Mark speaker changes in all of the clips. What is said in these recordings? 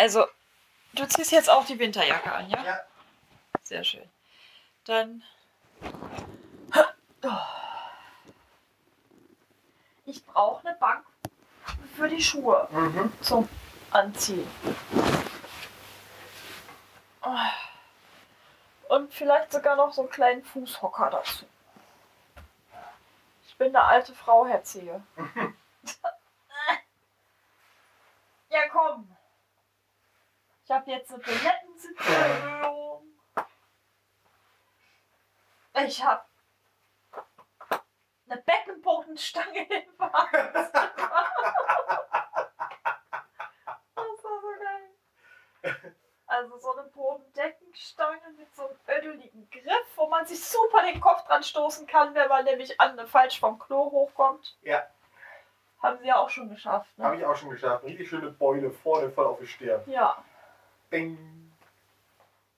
Speaker 1: Also, du ziehst jetzt auch die Winterjacke an, ja?
Speaker 2: Ja.
Speaker 1: Sehr schön. Dann. Ich brauche eine Bank für die Schuhe
Speaker 2: Mhm.
Speaker 1: zum Anziehen. Und vielleicht sogar noch so einen kleinen Fußhocker dazu. Ich bin eine alte Frau, Herr Zehe. ja, komm. Ich habe jetzt eine Toilettensitzerhöhung. Ich habe eine Beckenbodenstange im Badezimmer. Das war so geil. Also so eine Bodendeckenstange mit so einem ödeligen Griff, wo man sich super den Kopf dran stoßen kann, wenn man nämlich an falsch vom Klo hochkommt.
Speaker 2: Ja.
Speaker 1: Haben sie ja auch schon geschafft, ne?
Speaker 2: Habe ich auch schon geschafft. Richtig schöne Beule vorne voll auf die Stirn.
Speaker 1: Ja.
Speaker 2: Bing.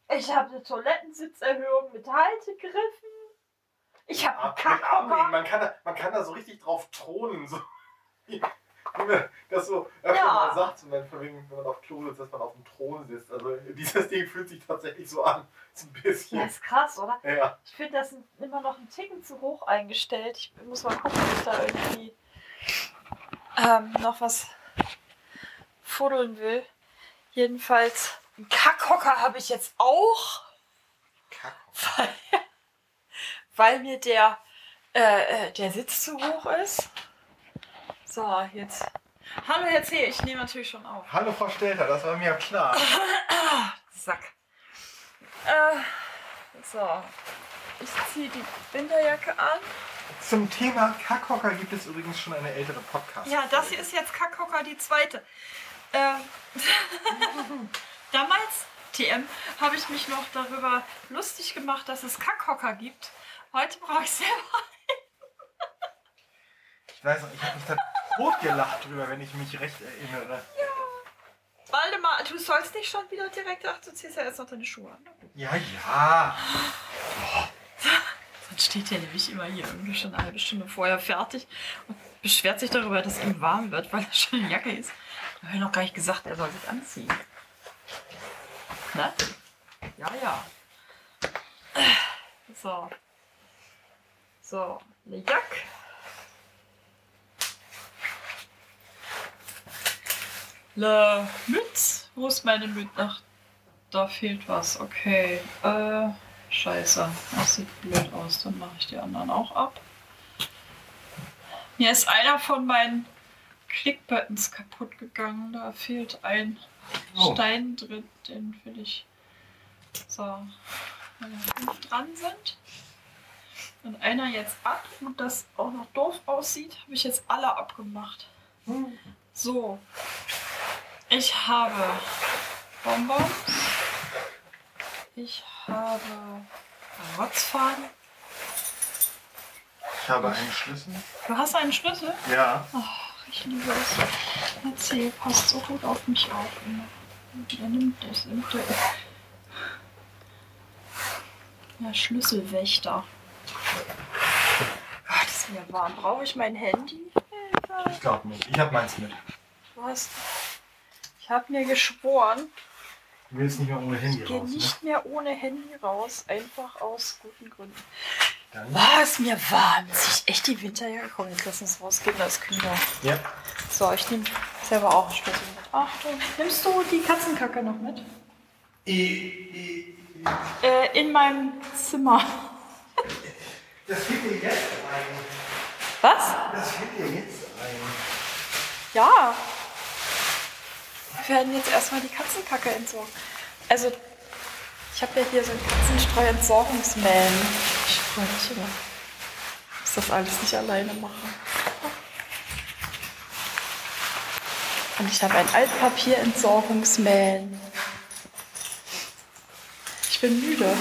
Speaker 1: Ich habe eine Toilettensitzerhöhung mit Haltegriffen. Ich habe einen
Speaker 2: Ab- mit Armlehnen.
Speaker 1: Kackhocker.
Speaker 2: Man kann, da, man kann da so richtig drauf thronen. So. Wie man das so öfter
Speaker 1: Ja.
Speaker 2: mal sagt, wenn, wenn man auf Klo sitzt, dass man auf dem Thron sitzt. Also dieses Ding fühlt sich tatsächlich so an. So ein bisschen.
Speaker 1: ist krass, oder?
Speaker 2: Ja.
Speaker 1: Ich finde das immer noch einen Ticken zu hoch eingestellt. Ich muss mal gucken, ob ich da irgendwie ähm, noch was fuddeln will. Jedenfalls, einen Kackhocker habe ich jetzt auch,
Speaker 2: Kack.
Speaker 1: weil, weil mir der, äh, äh, der Sitz zu hoch ist. So, jetzt. Hallo, Herr C., ich nehme natürlich schon auf.
Speaker 2: Hallo Frau Stelter, das war mir klar.
Speaker 1: Sack. Äh, so. Ich ziehe die Winterjacke an.
Speaker 2: Zum Thema Kackhocker gibt es übrigens schon eine ältere Podcast.
Speaker 1: Ja, das hier ist jetzt Kackhocker die zweite. Ähm, damals, TM, habe ich mich noch darüber lustig gemacht, dass es Kackhocker gibt. Heute brauche ich selber.
Speaker 2: Ich weiß noch, ich habe mich da totgelacht drüber, wenn ich mich recht erinnere.
Speaker 1: Waldemar, du sollst nicht schon wieder direkt. Ach, du ziehst ja jetzt noch deine Schuhe an.
Speaker 2: Ja, ja.
Speaker 1: Sonst steht der nämlich immer hier irgendwie schon eine halbe Stunde vorher fertig und beschwert sich darüber, dass ihm warm wird, weil er schon eine Jacke ist. Ich habe noch gar nicht gesagt, er soll sich anziehen. Ne? Ja, ja. So. So, eine Jacke. Le Mütz. Wo ist meine Mütze? Ach, da fehlt was. Okay. Äh, scheiße. Das sieht blöd aus. Dann mache ich die anderen auch ab. Mir ist einer von meinen Clickbuttons kaputt gegangen. Da fehlt ein
Speaker 2: Oh.
Speaker 1: Stein drin. Den will ich. So. Dran sind. Und einer jetzt ab und das auch noch doof aussieht, habe ich jetzt alle abgemacht. So. Ich habe Bonbons. Ich habe Rotzfaden.
Speaker 2: Ich habe einen Schlüssel.
Speaker 1: Du hast einen Schlüssel?
Speaker 2: Ja.
Speaker 1: Ach, ich liebe es. Erzähl, passt so gut auf mich auf. er nimmt das. Nimmt der, ja, Schlüsselwächter. Gott, ist mir warm. Brauche ich mein Handy?
Speaker 2: Ich glaube nicht. Ich habe meins mit.
Speaker 1: Hast. Ich habe mir geschworen,
Speaker 2: Du willst nicht mehr ohne Handy
Speaker 1: ich gehe
Speaker 2: raus, ne?
Speaker 1: nicht mehr ohne Handy raus, einfach aus guten Gründen.
Speaker 2: Dann,
Speaker 1: War es mir warm? Zieh ich echt die Winterjacke? Komm, jetzt lass uns rausgehen, ist kühler.
Speaker 2: ja.
Speaker 1: So, ich nehme selber auch einen Schlüssel mit. Achtung, nimmst du die Katzenkacke noch mit? Äh, in meinem Zimmer.
Speaker 2: Das fehlt dir jetzt ein.
Speaker 1: Was?
Speaker 2: Das fehlt dir jetzt ein.
Speaker 1: Ja. Wir werden jetzt erstmal die Katzenkacke entsorgen. Also, ich habe ja hier so ein Katzenstreu-Entsorgungsman. Ich freue mich immer. Ich muss das alles nicht alleine machen. Und ich habe ein Altpapier-Entsorgungsman. Ich bin müde.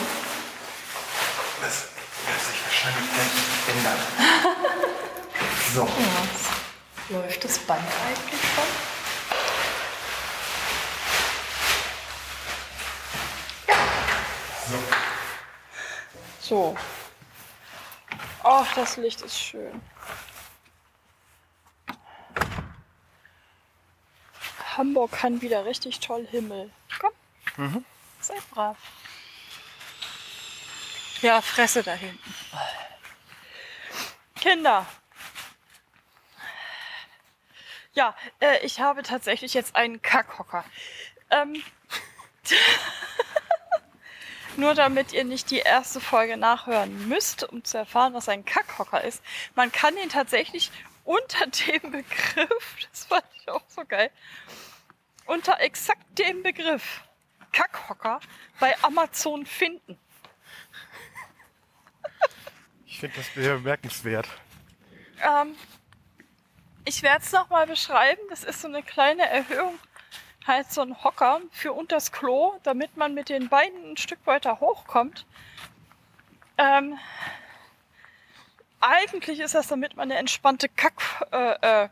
Speaker 2: Das wird sich wahrscheinlich gleich ändern. So.
Speaker 1: Ja, läuft das Band eigentlich schon?
Speaker 2: So.
Speaker 1: Ach, das Licht ist schön. Hamburg kann wieder richtig toll Himmel. Komm,
Speaker 2: Mhm.
Speaker 1: sei brav. Ja, Fresse da hinten. Kinder. Ja, äh, ich habe tatsächlich jetzt einen Kackhocker. Ähm, nur damit ihr nicht die erste Folge nachhören müsst, um zu erfahren, was ein Kackhocker ist. Man kann ihn tatsächlich unter dem Begriff, das fand ich auch so geil, unter exakt dem Begriff Kackhocker bei Amazon finden.
Speaker 2: Ich finde das bemerkenswert.
Speaker 1: Ähm, ich werde es nochmal beschreiben. Das ist so eine kleine Erhöhung, halt so ein Hocker für unters Klo, damit man mit den Beinen ein Stück weiter hochkommt. Ähm, eigentlich ist das, damit man eine entspannte Kack äh, äh,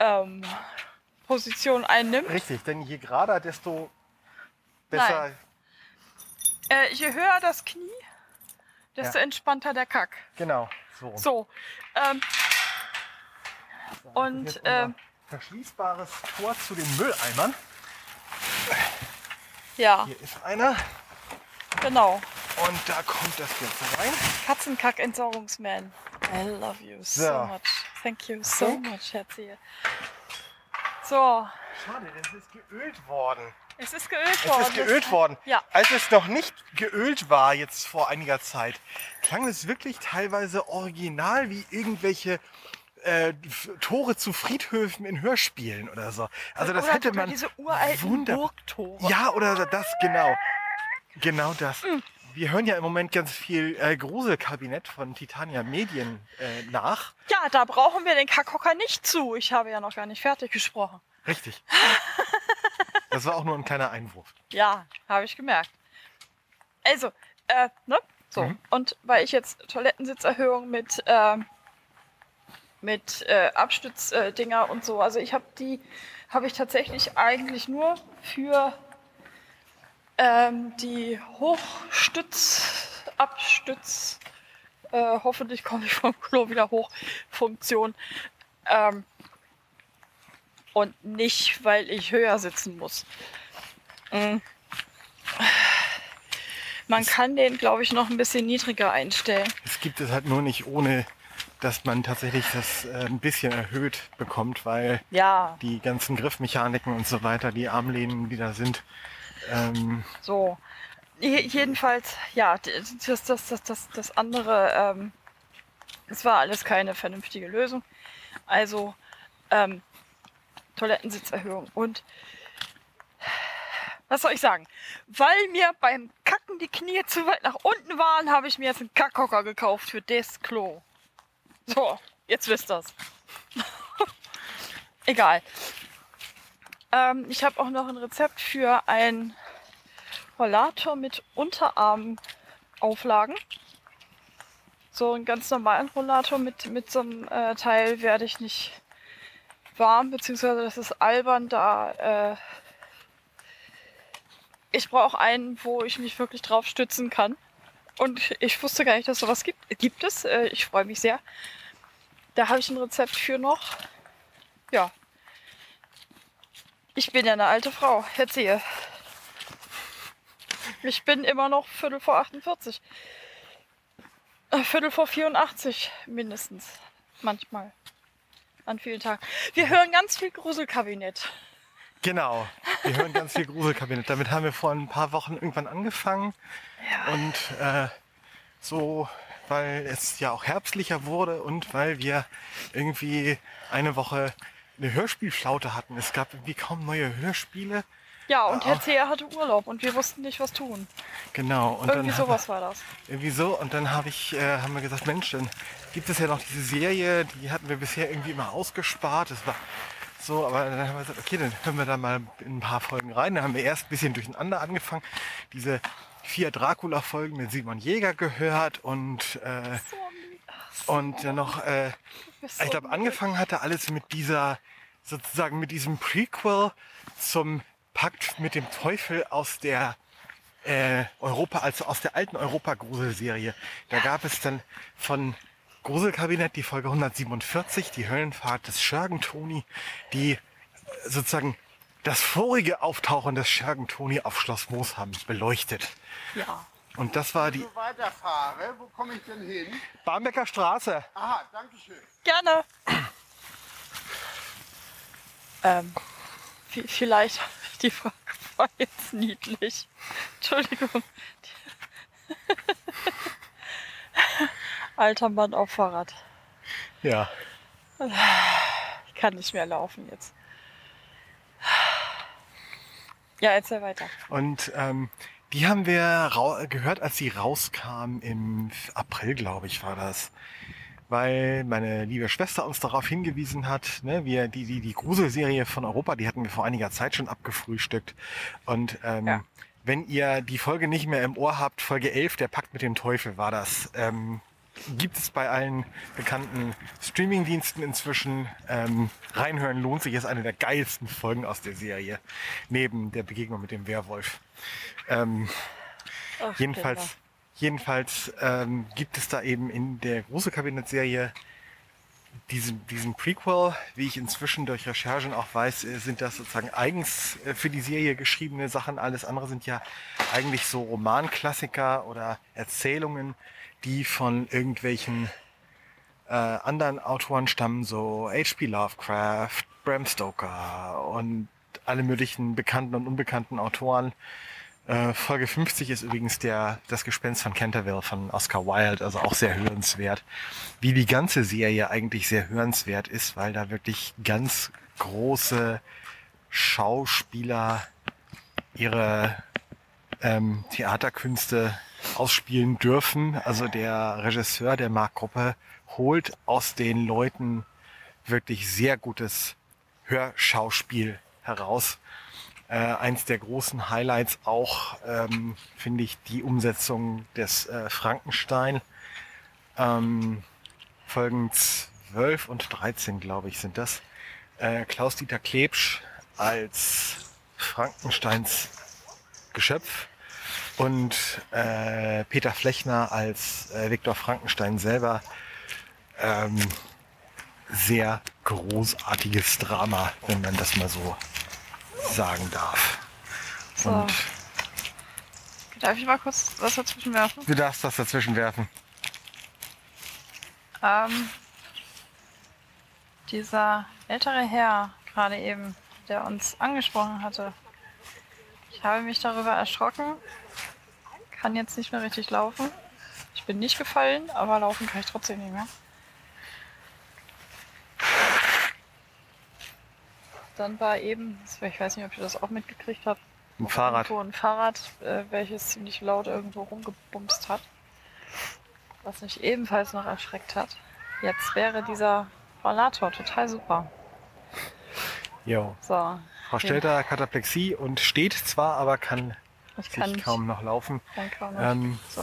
Speaker 1: ähm, Position einnimmt.
Speaker 2: Richtig, denn je gerader, desto besser.
Speaker 1: Nein. Äh, je höher das Knie, desto
Speaker 2: Ja.
Speaker 1: entspannter der Kack.
Speaker 2: Genau. So.
Speaker 1: So. Ähm, und,
Speaker 2: verschließbares Tor zu den Mülleimern.
Speaker 1: ja,
Speaker 2: Hier ist einer
Speaker 1: genau.
Speaker 2: und da kommt das jetzt rein.
Speaker 1: Katzenkack-Entsorgungsman. I love you so,
Speaker 2: So.
Speaker 1: much. Thank you so
Speaker 2: Achtung.
Speaker 1: much, Herzi. So,
Speaker 2: Schade, das ist geölt worden.
Speaker 1: es ist geölt
Speaker 2: Es
Speaker 1: worden.
Speaker 2: ist geölt worden.
Speaker 1: Ja.
Speaker 2: Als es noch nicht geölt war, jetzt vor einiger Zeit, klang es wirklich teilweise original wie irgendwelche äh, Tore zu Friedhöfen in Hörspielen oder so. Also das
Speaker 1: Oder
Speaker 2: hätte man
Speaker 1: diese uralten
Speaker 2: wunder-
Speaker 1: Burgtore.
Speaker 2: Ja, oder das, genau. Genau das. Wir hören ja im Moment ganz viel äh, Gruselkabinett von Titania Medien äh, nach.
Speaker 1: Ja, da brauchen wir den Kackhocker nicht zu. Ich habe ja noch gar nicht fertig gesprochen.
Speaker 2: Richtig. Das war auch nur ein kleiner Einwurf.
Speaker 1: Ja, habe ich gemerkt. Also, äh, ne? So.
Speaker 2: Mhm.
Speaker 1: Und weil ich jetzt Toilettensitzerhöhung mit, ähm, mit äh, Abstützdinger äh, und so, also ich habe die, habe ich tatsächlich eigentlich nur für ähm, die Hochstütz, Abstütz, äh, hoffentlich komme ich vom Klo wieder hoch, Funktion. Ähm, und nicht, weil ich höher sitzen muss. Mm. Man kann den, glaube ich, noch ein bisschen niedriger einstellen.
Speaker 2: Es gibt es halt nur nicht ohne, dass man tatsächlich das äh, ein bisschen erhöht bekommt, weil
Speaker 1: Ja,
Speaker 2: die ganzen Griffmechaniken und so weiter, die Armlehnen, die da sind, ähm,
Speaker 1: so. Je- Jedenfalls, ja, das, das, das, das, das andere, ähm, es war alles keine vernünftige Lösung. Also, ähm, Toilettensitzerhöhung. Und was soll ich sagen? Weil mir beim Kacken die Knie zu weit nach unten waren, habe ich mir jetzt einen Kackhocker gekauft für das Klo. So, jetzt wisst ihr's. Egal. Ähm, ich habe auch noch ein Rezept für ein Rollator mit Unterarmauflagen. So einen ganz normalen Rollator mit, mit so einem äh, Teil werde ich nicht warm, beziehungsweise das ist albern, da äh, ich brauche einen, wo ich mich wirklich drauf stützen kann. Und ich wusste gar nicht, dass sowas gibt. Gibt es. Äh, ich freue mich sehr. Da habe ich ein Rezept für noch. Ja. Ich bin ja eine alte Frau. Erzähle. Ich bin immer noch Viertel vor 48. Äh, Viertel vor 84 mindestens. Manchmal. An vielen Tagen. Wir hören ganz viel Gruselkabinett.
Speaker 2: genau. Wir hören ganz viel Gruselkabinett. Damit haben wir vor ein paar Wochen irgendwann angefangen. Und äh, so, weil es ja auch herbstlicher wurde und weil wir irgendwie eine Woche eine Hörspielflaute hatten. Es gab irgendwie kaum neue Hörspiele.
Speaker 1: Ja, und
Speaker 2: Ah.
Speaker 1: Herr Zeher hatte Urlaub und wir wussten nicht, was tun.
Speaker 2: Genau. Und
Speaker 1: Irgendwie
Speaker 2: dann
Speaker 1: sowas war das.
Speaker 2: irgendwie so. Und dann habe ich, äh, haben wir gesagt, Mensch, dann gibt es ja noch diese Serie, die hatten wir bisher irgendwie immer ausgespart. Das war so, aber dann haben wir gesagt, okay, dann hören wir da mal in ein paar Folgen rein. Dann haben wir erst ein bisschen durcheinander angefangen. Diese vier Dracula-Folgen mit Simon Jäger gehört und äh, und dann noch, äh, ich glaube, angefangen hatte alles mit dieser, sozusagen mit diesem Prequel zum Pakt mit dem Teufel aus der äh, Europa, also aus der alten Europa-Gruselserie. Da gab es dann von Gruselkabinett die Folge 147, die Höllenfahrt des Schergen Toni, die sozusagen das vorige Auftauchen des Schergen Toni auf Schloss Moosham beleuchtet.
Speaker 1: Ja.
Speaker 2: Und das war die
Speaker 3: so weiterfahre, wo komme ich denn hin?
Speaker 2: Barmbecker Straße.
Speaker 3: Aha, danke schön.
Speaker 1: Gerne. ähm, vi- vielleicht, die Frage war jetzt niedlich. Entschuldigung. Alter Mann auf Fahrrad.
Speaker 2: Ja.
Speaker 1: Ich kann nicht mehr laufen jetzt. Ja, erzähl weiter.
Speaker 2: Und ähm, die haben wir gehört, als sie rauskam im April, glaube ich, war das. Weil meine liebe Schwester uns darauf hingewiesen hat, ne, wir, die, die, die Gruselserie von Europa, die hatten wir vor einiger Zeit schon abgefrühstückt. Und ähm,
Speaker 1: Ja.
Speaker 2: wenn ihr die Folge nicht mehr im Ohr habt, Folge 11, der Pakt mit dem Teufel war das. Ähm, gibt es bei allen bekannten Streamingdiensten inzwischen. Ähm, reinhören lohnt sich, ist eine der geilsten Folgen aus der Serie. Neben der Begegnung mit dem Werwolf. Ähm,
Speaker 1: Ach,
Speaker 2: jedenfalls jedenfalls ähm, gibt es da eben in der große Kabinettserie diesen, diesen Prequel, wie ich inzwischen durch Recherchen auch weiß, äh, sind das sozusagen eigens äh, für die Serie geschriebene Sachen. Alles andere sind ja eigentlich so Romanklassiker oder Erzählungen, die von irgendwelchen äh, anderen Autoren stammen, so H.P. Lovecraft, Bram Stoker und alle möglichen bekannten und unbekannten Autoren. Äh, Folge 50 ist übrigens der, das Gespenst von Canterville von Oscar Wilde, also auch sehr hörenswert. Wie die ganze Serie eigentlich sehr hörenswert ist, weil da wirklich ganz große Schauspieler ihre ähm, Theaterkünste ausspielen dürfen. Also der Regisseur der Mark Gruppe holt aus den Leuten wirklich sehr gutes Hörschauspiel heraus. Äh, eins der großen Highlights auch, ähm, finde ich, die Umsetzung des äh, Frankenstein. Ähm, Folgen 12 und 13, glaube ich, sind das. Äh, Klaus-Dieter Klebsch als Frankensteins Geschöpf und äh, Peter Flechner als äh, Viktor Frankenstein selber. Ähm, sehr großartiges Drama, wenn man das mal so sagen darf.
Speaker 1: So.
Speaker 2: Und
Speaker 1: Darf ich mal kurz was dazwischen werfen?
Speaker 2: du darfst das dazwischen werfen.
Speaker 1: Ähm, dieser ältere Herr gerade eben, der uns angesprochen hatte, ich habe mich darüber erschrocken, kann jetzt nicht mehr richtig laufen. Ich bin nicht gefallen, aber laufen kann ich trotzdem nicht mehr. Dann war eben, ich weiß nicht, ob ihr das auch mitgekriegt habt,
Speaker 2: Ein Fahrrad.
Speaker 1: Ein Fahrrad, äh, welches ziemlich laut irgendwo rumgebumst hat. Was mich ebenfalls noch erschreckt hat. Jetzt wäre dieser Rollator total super.
Speaker 2: Jo.
Speaker 1: So,
Speaker 2: Frau Stelter Kataplexie und steht zwar, aber kann
Speaker 1: ich kann
Speaker 2: kaum noch laufen.
Speaker 1: Kann kaum.
Speaker 2: Ähm,
Speaker 1: so,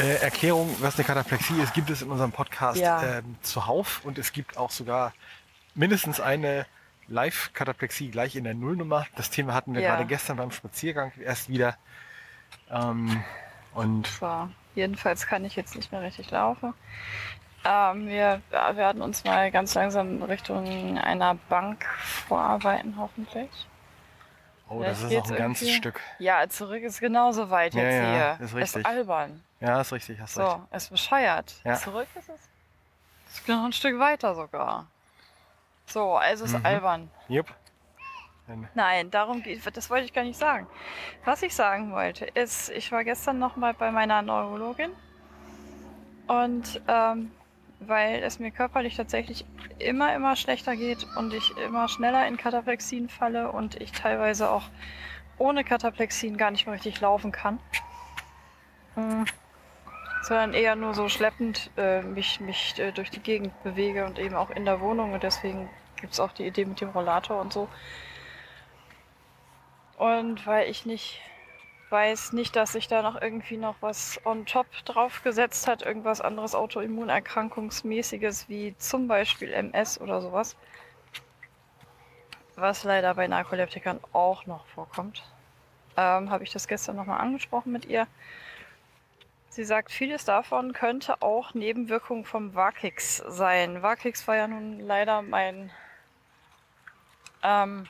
Speaker 2: Äh, Erklärung, was eine Kataplexie ist, gibt es in unserem Podcast
Speaker 1: Ja.
Speaker 2: ähm, zuhauf und es gibt auch sogar mindestens eine Live-Kataplexie gleich in der Nullnummer. Das Thema hatten wir
Speaker 1: Ja.
Speaker 2: gerade gestern beim Spaziergang erst wieder. Ähm, und
Speaker 1: so. Jedenfalls kann ich jetzt nicht mehr richtig laufen. Ähm, wir werden uns mal ganz langsam Richtung einer Bank vorarbeiten, hoffentlich.
Speaker 2: Oh, das ist auch ein ganzes. Stück.
Speaker 1: Ja, zurück ist genauso weit
Speaker 2: Ja,
Speaker 1: jetzt
Speaker 2: ja,
Speaker 1: hier.
Speaker 2: ist richtig.
Speaker 1: albern.
Speaker 2: Ja, ist richtig, hast recht.
Speaker 1: So, ist bescheuert.
Speaker 2: Ja.
Speaker 1: Zurück ist es. Ist noch ein Stück weiter sogar. So, also ist
Speaker 2: Mhm.
Speaker 1: albern.
Speaker 2: Jupp.
Speaker 1: Nein, darum geht das wollte ich gar nicht sagen. Was ich sagen wollte, ist, ich war gestern noch mal bei meiner Neurologin und ähm, weil es mir körperlich tatsächlich immer, immer schlechter geht und ich immer schneller in Kataplexien falle und ich teilweise auch ohne Kataplexien gar nicht mehr richtig laufen kann. Mm, Sondern eher nur so schleppend äh, mich, mich äh, durch die Gegend bewege und eben auch in der Wohnung und deswegen gibt es auch die Idee mit dem Rollator und so. Und weil ich nicht weiß nicht, dass sich da noch irgendwie noch was on top draufgesetzt hat, irgendwas anderes Autoimmunerkrankungsmäßiges wie zum Beispiel MS oder sowas. Was leider bei Narkoleptikern auch noch vorkommt. Ähm, Habe ich das gestern nochmal angesprochen mit ihr. Sie sagt, vieles davon könnte auch Nebenwirkung vom Vakix sein. Vakix war ja nun leider mein ähm,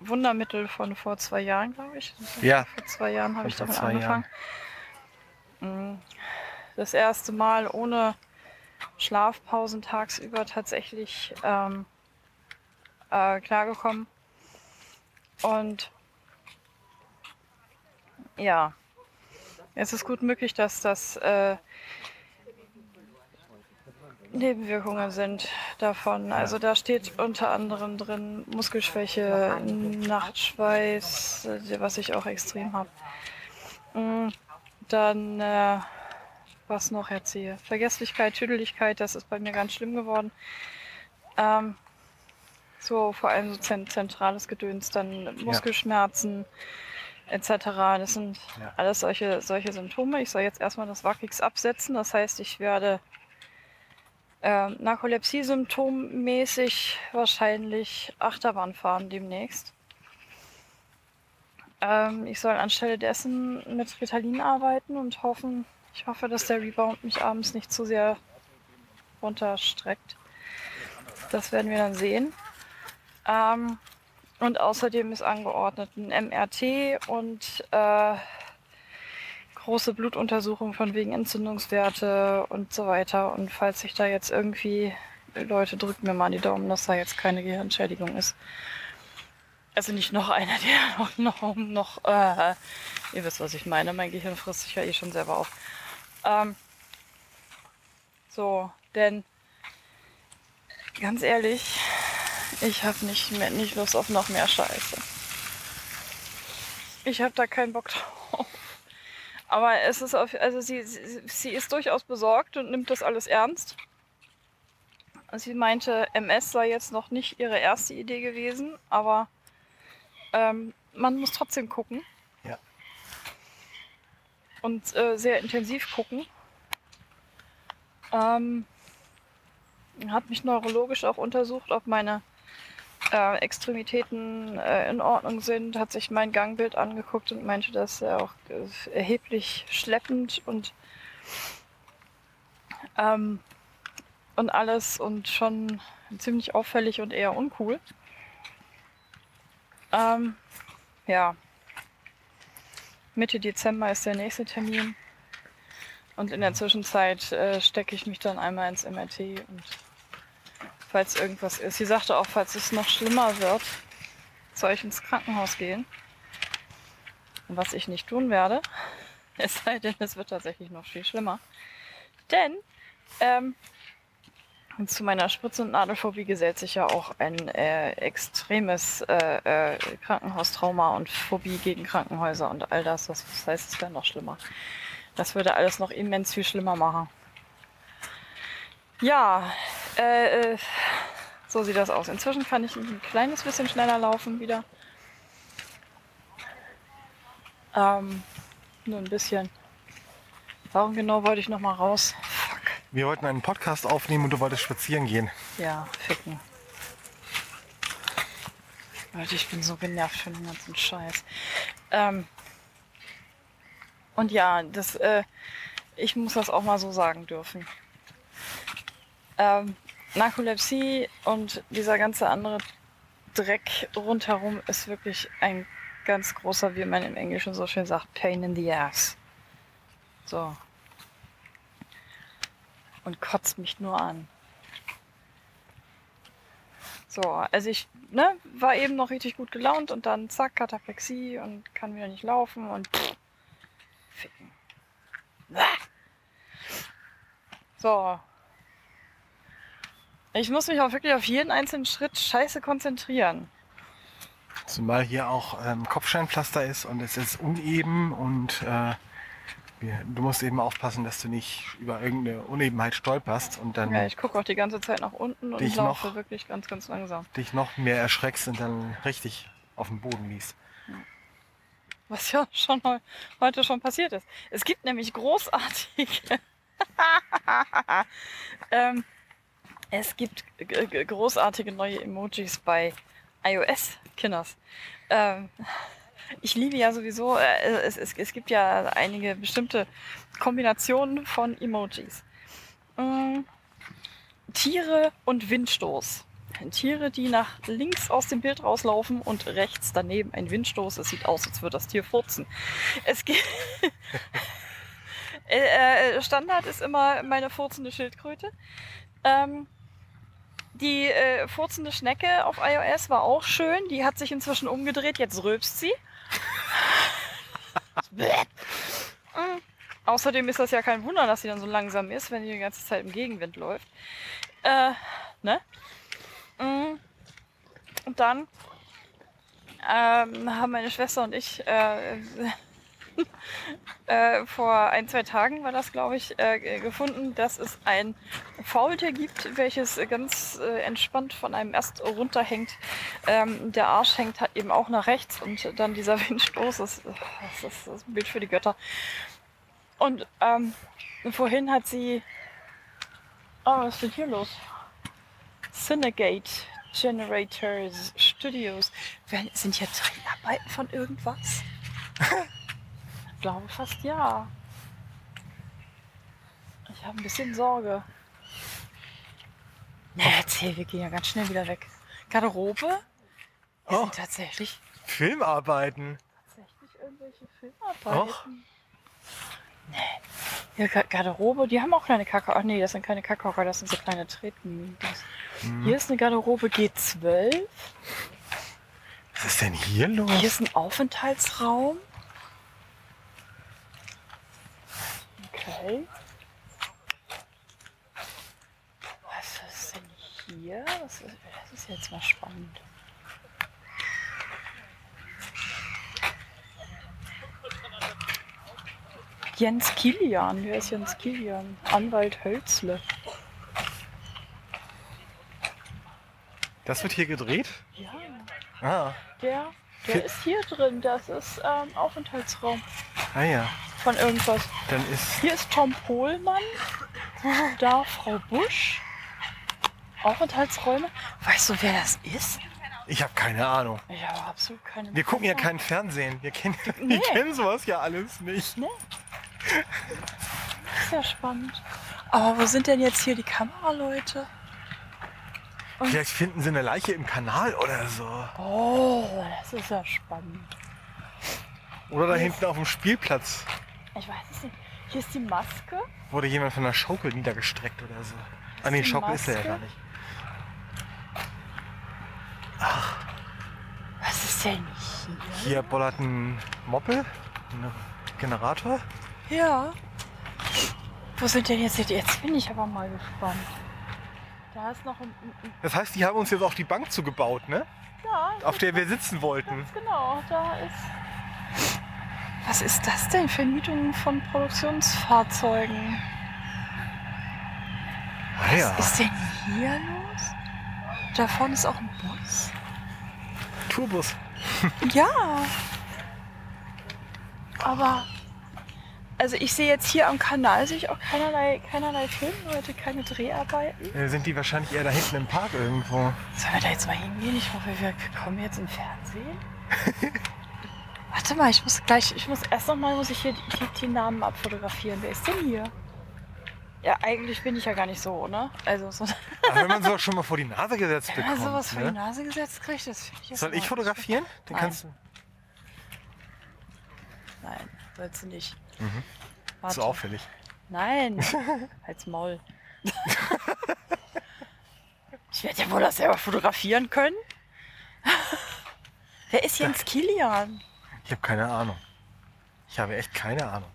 Speaker 1: Wundermittel von vor zwei Jahren, glaube ich.
Speaker 2: Ja.
Speaker 1: Vor zwei Jahren habe ich damit angefangen. Mm, Das erste Mal ohne Schlafpausen tagsüber tatsächlich ähm, äh, klargekommen. Und ja, es ist gut möglich, dass das äh, Nebenwirkungen sind davon. Also da steht unter anderem drin Muskelschwäche, Nachtschweiß, äh, was ich auch extrem habe. Dann, äh, was noch erzähle? Vergesslichkeit, Tüdeligkeit, das ist bei mir ganz schlimm geworden. Ähm, so vor allem so zent zentrales Gedöns, dann Muskelschmerzen etc. Das sind
Speaker 2: Ja.
Speaker 1: alles solche, solche Symptome. Ich soll jetzt erstmal das Wackigs absetzen. Das heißt, ich werde ähm, Narkolepsie-symptommäßig wahrscheinlich Achterbahn fahren demnächst. Ähm, ich soll anstelle dessen mit Ritalin arbeiten und hoffen, ich hoffe, dass der Rebound mich abends nicht zu sehr runterstreckt. Das werden wir dann sehen. Ähm, und außerdem ist angeordnet ein MRT und äh, große Blutuntersuchung von wegen Entzündungswerte und so weiter. Und falls sich da jetzt irgendwie, Leute, drückt mir mal die Daumen, dass da jetzt keine Gehirnschädigung ist. Also nicht noch einer, der noch, noch, noch äh, ihr wisst, was ich meine. Mein Gehirn frisst sich ja eh schon selber auf. Ähm, so, denn ganz ehrlich, ich habe nicht, mehr- nicht Lust auf noch mehr Scheiße. Ich habe da keinen Bock drauf. Aber es ist auf, also sie, sie, sie ist durchaus besorgt und nimmt das alles ernst. Sie meinte, MS sei jetzt noch nicht ihre erste Idee gewesen, aber ähm, man muss trotzdem gucken.
Speaker 2: Ja.
Speaker 1: Und äh, sehr intensiv gucken. Ähm, hat mich neurologisch auch untersucht, ob meine äh, Extremitäten äh, in Ordnung sind, hat sich mein Gangbild angeguckt und meinte, dass er auch äh, erheblich schleppend und ähm, und alles und schon ziemlich auffällig und eher uncool. Ähm, ja. Mitte Dezember ist der nächste Termin. Und in der Zwischenzeit äh, stecke ich mich dann einmal ins MRT und falls irgendwas ist. Sie sagte auch, falls es noch schlimmer wird, soll ich ins Krankenhaus gehen. Was ich nicht tun werde. Es sei denn, es wird tatsächlich noch viel schlimmer. Denn ähm, zu meiner Spritz- und Nadelphobie gesellt sich ja auch ein äh, extremes äh, äh, Krankenhaustrauma und Phobie gegen Krankenhäuser und all das. Das heißt, es wäre noch schlimmer. Das würde alles noch immens viel schlimmer machen. Ja, äh, äh, so sieht das aus. Inzwischen kann ich ein kleines bisschen schneller laufen wieder. Ähm, nur ein bisschen. Warum genau wollte ich noch mal raus? Fuck.
Speaker 2: Wir wollten einen Podcast aufnehmen und du wolltest spazieren gehen.
Speaker 1: Ja, ficken. Leute, ich bin so genervt von dem ganzen Scheiß. Ähm, und ja, das, äh, ich muss das auch mal so sagen dürfen. Ähm, Narkolepsie und dieser ganze andere Dreck rundherum ist wirklich ein ganz großer, wie man im Englischen so schön sagt, Pain in the Ass. So. Und kotzt mich nur an. So, also ich ne, war eben noch richtig gut gelaunt und dann zack, Kataplexie und kann wieder nicht laufen und pff, ficken. So. Ich muss mich auch wirklich auf jeden einzelnen Schritt scheiße konzentrieren.
Speaker 2: Zumal hier auch ähm, Kopfsteinpflaster ist und es ist uneben und äh, du musst eben aufpassen, dass du nicht über irgendeine Unebenheit stolperst und dann
Speaker 1: Ja, ich gucke auch die ganze Zeit nach unten und laufe
Speaker 2: noch-
Speaker 1: wirklich ganz, ganz langsam.
Speaker 2: dich noch mehr erschreckst und dann richtig auf den Boden liegst.
Speaker 1: Was ja schon heu- heute schon passiert ist. Es gibt nämlich großartige. ähm, es gibt großartige neue Emojis bei iOS-Kinders. Ähm, ich liebe ja sowieso, äh, es, es, es gibt ja einige bestimmte Kombinationen von Emojis. Mm, Tiere und Windstoß. Tiere, die nach links aus dem Bild rauslaufen und rechts daneben ein Windstoß. Es sieht aus, als würde das Tier furzen. Es geht. Äh, äh, Standard ist immer meine furzende Schildkröte. Ähm, die äh, furzende Schnecke auf iOS war auch schön. Die hat sich inzwischen umgedreht. Jetzt rülpst sie. Mm. Außerdem ist das ja kein Wunder, dass sie dann so langsam ist, wenn sie die ganze Zeit im Gegenwind läuft. Äh, ne? Mm. Und dann ähm, haben meine Schwester und ich äh, äh, vor ein, zwei Tagen war das, glaube ich, äh, gefunden, dass es ein Faultier gibt, welches ganz äh, entspannt von einem Ast runterhängt. Ähm, der Arsch hängt halt eben auch nach rechts und dann dieser Windstoß ist, das ist, das Bild für die Götter. Und ähm, vorhin hat sie. Oh, was ist denn hier los? Cinegate Generators Studios. Sind hier Dreharbeiten von irgendwas? ich glaube fast ja. Ich habe ein bisschen Sorge. Na, erzähl, wir gehen ja ganz schnell wieder weg. Garderobe?
Speaker 2: Oh.
Speaker 1: sind tatsächlich,
Speaker 2: Filmarbeiten.
Speaker 1: tatsächlich irgendwelche Filmarbeiten. Nee. Hier, Ga- Garderobe, die haben auch kleine Kacke. Ach nee, das sind keine Kackhocker, das sind so kleine Treten. Hier ist eine Garderobe G12.
Speaker 2: Was ist denn hier los?
Speaker 1: Hier ist ein Aufenthaltsraum. Okay. Was ist denn hier? Ist, das ist jetzt mal spannend. Jens Kilian, wer ist Jens Kilian? Anwalt Hölzle.
Speaker 2: Das wird hier gedreht?
Speaker 1: Ja,
Speaker 2: Ah,
Speaker 1: der, der
Speaker 2: Für-
Speaker 1: ist hier drin. Das ist ähm, Aufenthaltsraum
Speaker 2: ah ja.
Speaker 1: von irgendwas.
Speaker 2: Dann ist.
Speaker 1: Hier ist Tom Pohlmann, da Frau Busch. Aufenthaltsräume. Weißt du, wer das ist?
Speaker 2: Ich habe keine Ahnung.
Speaker 1: Ich habe absolut keine
Speaker 2: Wir gucken ja kein Fernsehen. Wir kennen,
Speaker 1: Nee.
Speaker 2: wir kennen sowas ja alles nicht.
Speaker 1: Ist ja spannend. Aber wo sind denn jetzt hier die Kameraleute?
Speaker 2: Vielleicht finden sie eine Leiche im Kanal oder so.
Speaker 1: Oh, das ist ja spannend.
Speaker 2: Oder da hinten auf dem Spielplatz
Speaker 1: Ich weiß es nicht. Hier ist die Maske.
Speaker 2: wurde jemand von der Schaukel niedergestreckt oder so. Ah nee,
Speaker 1: die
Speaker 2: Schaukel ist er ja
Speaker 1: Maske?
Speaker 2: gar nicht.
Speaker 1: Was ist denn hier?
Speaker 2: Hier bollert ein Moppel, ein Generator.
Speaker 1: Ja. Wo sind denn jetzt die? Jetzt bin ich aber mal gespannt. Da ist noch ein. ein,
Speaker 2: Das heißt, die haben uns jetzt auch die Bank zugebaut, ne?
Speaker 1: ja,
Speaker 2: Auf der wir sitzen wollten.
Speaker 1: Ganz genau, da ist. Was ist das denn? Vermietung von Produktionsfahrzeugen.
Speaker 2: Ah ja.
Speaker 1: Was ist denn hier los? Da vorne ist auch ein Bus.
Speaker 2: Tourbus.
Speaker 1: Ja. Aber. Also ich sehe jetzt hier am Kanal sehe ich auch keinerlei, keinerlei Filmleute, keine Dreharbeiten.
Speaker 2: Äh, Sind die wahrscheinlich eher da hinten im Park irgendwo?
Speaker 1: Sollen wir da jetzt mal hingehen? Ich hoffe, wir kommen jetzt im Fernsehen. Warte mal, ich muss gleich, ich muss erst noch mal muss ich hier die, die, die Namen abfotografieren. Wer ist denn hier? Ja, eigentlich bin ich ja gar nicht so, ne? Also so,
Speaker 2: Aber wenn man sowas schon mal vor die Nase gesetzt
Speaker 1: wenn man
Speaker 2: bekommt.
Speaker 1: sowas vor die
Speaker 2: ne?
Speaker 1: Nase gesetzt kriegt, das finde ich jetzt
Speaker 2: Soll ich fotografieren? Dann
Speaker 1: Nein.
Speaker 2: kannst du.
Speaker 1: Nein, sollst du nicht.
Speaker 2: Mhm.
Speaker 1: Warte.
Speaker 2: So auffällig.
Speaker 1: Nein, halt's Maul. ich werde ja wohl das selber fotografieren können. Wer ist Jens Kilian?
Speaker 2: Ich habe keine Ahnung. Ich habe echt keine Ahnung.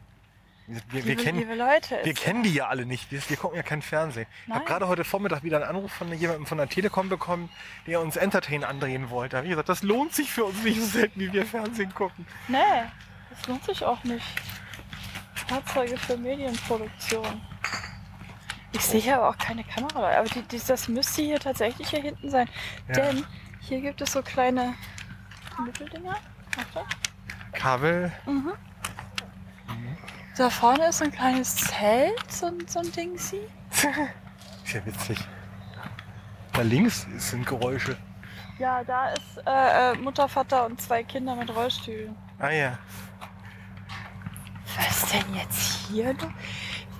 Speaker 2: Wir, wir,
Speaker 1: liebe,
Speaker 2: kennen,
Speaker 1: liebe Leute,
Speaker 2: wir kennen die ja alle nicht. Wir, wir gucken ja kein Fernsehen. Ich habe
Speaker 1: Nein.
Speaker 2: gerade heute Vormittag wieder einen Anruf von jemandem von der Telekom bekommen, der uns Entertain andrehen wollte. Da habe ich gesagt, das lohnt sich für uns nicht so selten, wie wir Fernsehen gucken.
Speaker 1: Nee, das lohnt sich auch nicht. Fahrzeuge für Medienproduktion. Ich sehe hier aber auch keine Kamera. Aber die, die, das müsste hier tatsächlich hier hinten sein.
Speaker 2: Ja.
Speaker 1: Denn hier gibt es so kleine Mitteldinger. Warte.
Speaker 2: Kabel.
Speaker 1: Mhm. Da vorne ist so ein kleines Zelt, so, ein- so ein Ding sie.
Speaker 2: Ist ja witzig. Da links sind Geräusche.
Speaker 1: Ja, da ist äh, äh, Mutter, Vater und zwei Kinder mit Rollstühlen.
Speaker 2: Ah ja.
Speaker 1: Was ist denn jetzt hier?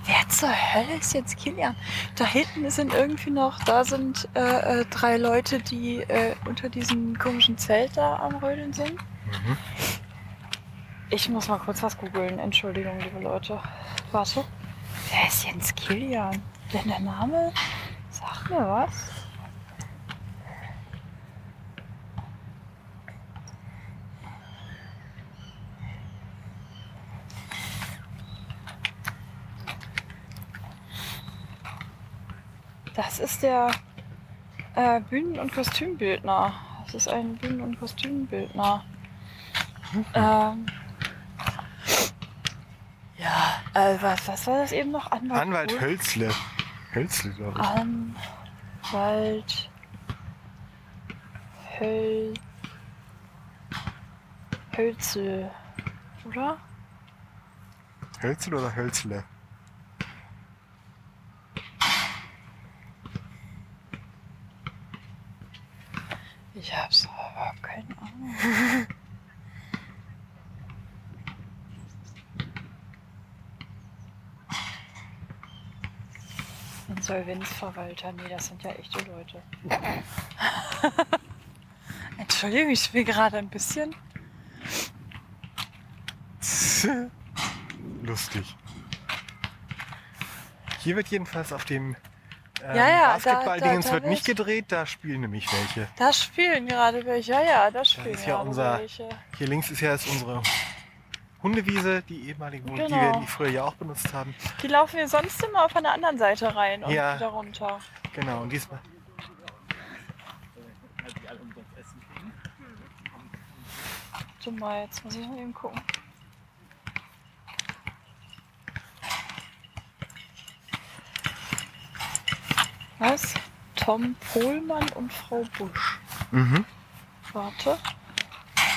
Speaker 1: Wer zur Hölle ist jetzt Kilian? Da hinten sind irgendwie noch, da sind äh, äh, drei Leute, die äh, unter diesem komischen Zelt da am Rödeln sind.
Speaker 2: Mhm.
Speaker 1: Ich muss mal kurz was googeln. Entschuldigung, liebe Leute. Warte. Wer ist Jens Kilian? Denn der Name sagt mir was. Das ist der äh, Bühnen- und Kostümbildner. Das ist ein Bühnen- und Kostümbildner. Ähm, ja, äh, was, was war das eben noch? Anwalt,
Speaker 2: Anwalt? Hölzle. Hölzle, glaube ich.
Speaker 1: Anwalt Höl Hölzel, oder?
Speaker 2: Hölzle oder Hölzle?
Speaker 1: Ich hab's aber keine Ahnung. Insolvenzverwalter, nee, das sind ja echte Leute. Entschuldigung, ich bin gerade ein bisschen.
Speaker 2: Lustig. Hier wird jedenfalls auf dem ähm,
Speaker 1: Ja, ja,
Speaker 2: Basketball-Dingens wird nicht gedreht, da spielen nämlich welche.
Speaker 1: Da spielen gerade welche. Ja, ja, da spielen
Speaker 2: ist ja unser-
Speaker 1: welche.
Speaker 2: Hier links ist ja jetzt unsere Hundewiese, die ehemalige, wo- die
Speaker 1: Genau.
Speaker 2: wir die früher ja auch benutzt haben.
Speaker 1: Die laufen hier sonst immer von der anderen Seite rein und
Speaker 2: Ja.
Speaker 1: wieder runter.
Speaker 2: Genau, und diesmal.
Speaker 1: Warte mal, jetzt muss ich mal eben gucken. Was? Tom Pohlmann und Frau Busch.
Speaker 2: Mhm.
Speaker 1: Warte.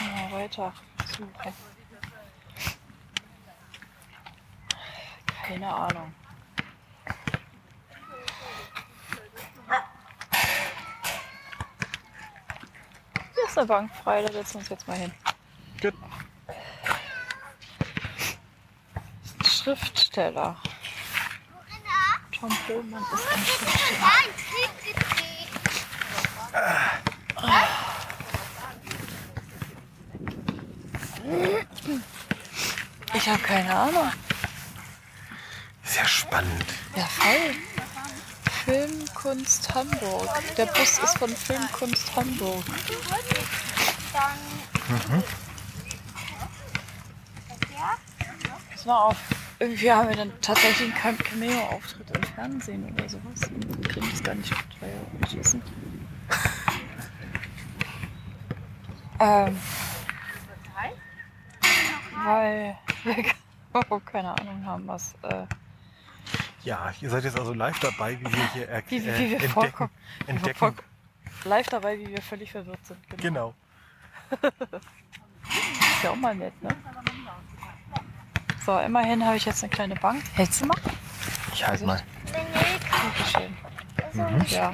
Speaker 1: Mal weiter suchen. Keine Ahnung. Hier ist eine Bank frei, da setzen wir uns jetzt mal hin.
Speaker 2: Gut.
Speaker 1: Schriftsteller. Tom Pohlmann ist ein Schriftsteller. Ich habe keine Ahnung.
Speaker 2: Sehr spannend.
Speaker 1: Ja, voll. Filmkunst Hamburg. Der Bus ist von Filmkunst Hamburg. Pass mal auf. Irgendwie haben wir dann tatsächlich einen Cameo-Auftritt Fernsehen oder sowas. Wir kriegen das gar nicht mit, weil wir schießen. ähm. Weil wir oh, keine Ahnung haben, was. Äh,
Speaker 2: Ja, ihr seid jetzt also live dabei, wie wir hier er
Speaker 1: Wie- wie-
Speaker 2: äh,
Speaker 1: wie wir
Speaker 2: entdecken.
Speaker 1: vorkommen.
Speaker 2: entdecken.
Speaker 1: live dabei, wie wir völlig verwirrt sind.
Speaker 2: Genau.
Speaker 1: Ist ja auch mal nett, ne? So, immerhin habe ich jetzt eine kleine Bank. Hältst du mal?
Speaker 2: Ich halt mal.
Speaker 1: Dankeschön. Ja.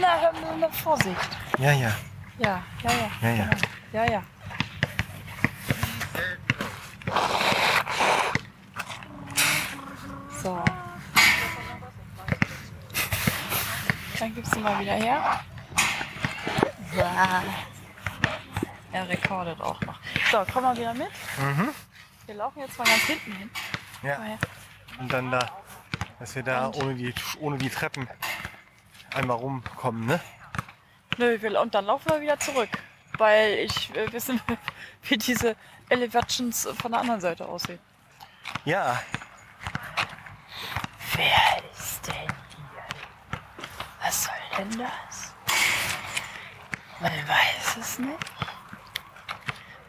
Speaker 1: Na, hör mal mit Vorsicht.
Speaker 2: Ja, ja.
Speaker 1: Ja, ja, ja.
Speaker 2: Ja, ja.
Speaker 1: Ja, ja. So. Dann gibst du mal wieder her. Ja. Er rekordet auch noch. So, komm mal wieder mit.
Speaker 2: Mhm.
Speaker 1: Wir laufen jetzt mal ganz hinten hin.
Speaker 2: Ja. Und dann da, dass wir da
Speaker 1: Und?
Speaker 2: ohne die, ohne die Treppen einmal rumkommen, ne?
Speaker 1: Nö, wir, und dann laufen wir wieder zurück. Weil ich äh, wissen will, wie diese Elevations von der anderen Seite aussehen.
Speaker 2: Ja.
Speaker 1: Wer ist denn hier? Was soll denn das? Man weiß es nicht.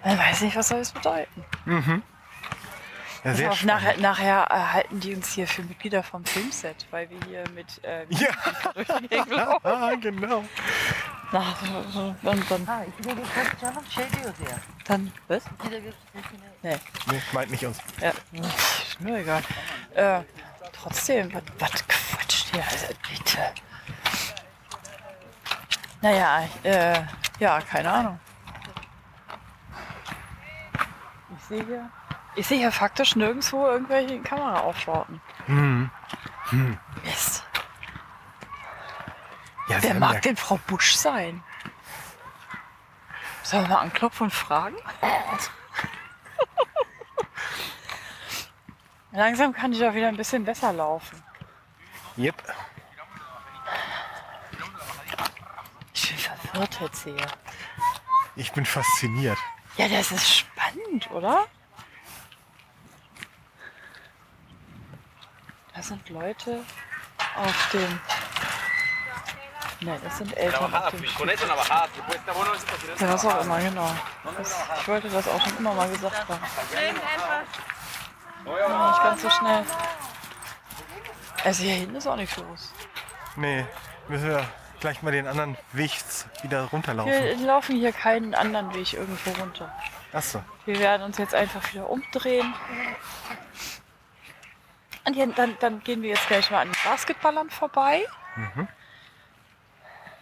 Speaker 1: Man weiß nicht, was soll es bedeuten.
Speaker 2: Mhm. Ja, sehr
Speaker 1: auf, nachher, nachher erhalten die uns hier für Mitglieder vom Filmset, weil wir hier mit äh,
Speaker 2: Ja.
Speaker 1: laufen.
Speaker 2: Ah, genau.
Speaker 1: Na, so- dann, dann, dann, was? Nee.
Speaker 2: Nee, meint nicht uns.
Speaker 1: Ja, ist mir egal. Äh, trotzdem, was, was quatscht ihr? Also bitte. Naja, äh, ja, keine Ahnung. Ich sehe hier, ich sehe hier faktisch nirgendwo irgendwelche Kameraaufbauten. Mist.
Speaker 2: Ja,
Speaker 1: Wer mag denn Frau Busch sein? Sollen wir mal anklopfen und fragen? Langsam kann ich auch wieder ein bisschen besser laufen.
Speaker 2: Yep.
Speaker 1: Ich bin verwirrt jetzt hier.
Speaker 2: Ich bin fasziniert.
Speaker 1: Ja, das ist spannend, oder? Sind Leute auf dem. Nein, das sind Eltern auf dem Ja, was auch immer, genau. Das, ich wollte das auch schon immer mal gesagt haben. Ja, nicht ganz so schnell. Also hier hinten ist auch nichts los.
Speaker 2: Nee, müssen wir gleich mal den anderen Weg wieder runterlaufen.
Speaker 1: Wir laufen hier keinen anderen Weg irgendwo runter.
Speaker 2: Achso.
Speaker 1: Wir werden uns jetzt einfach wieder umdrehen. Und hier, dann, dann gehen wir jetzt gleich mal an den Basketballern vorbei.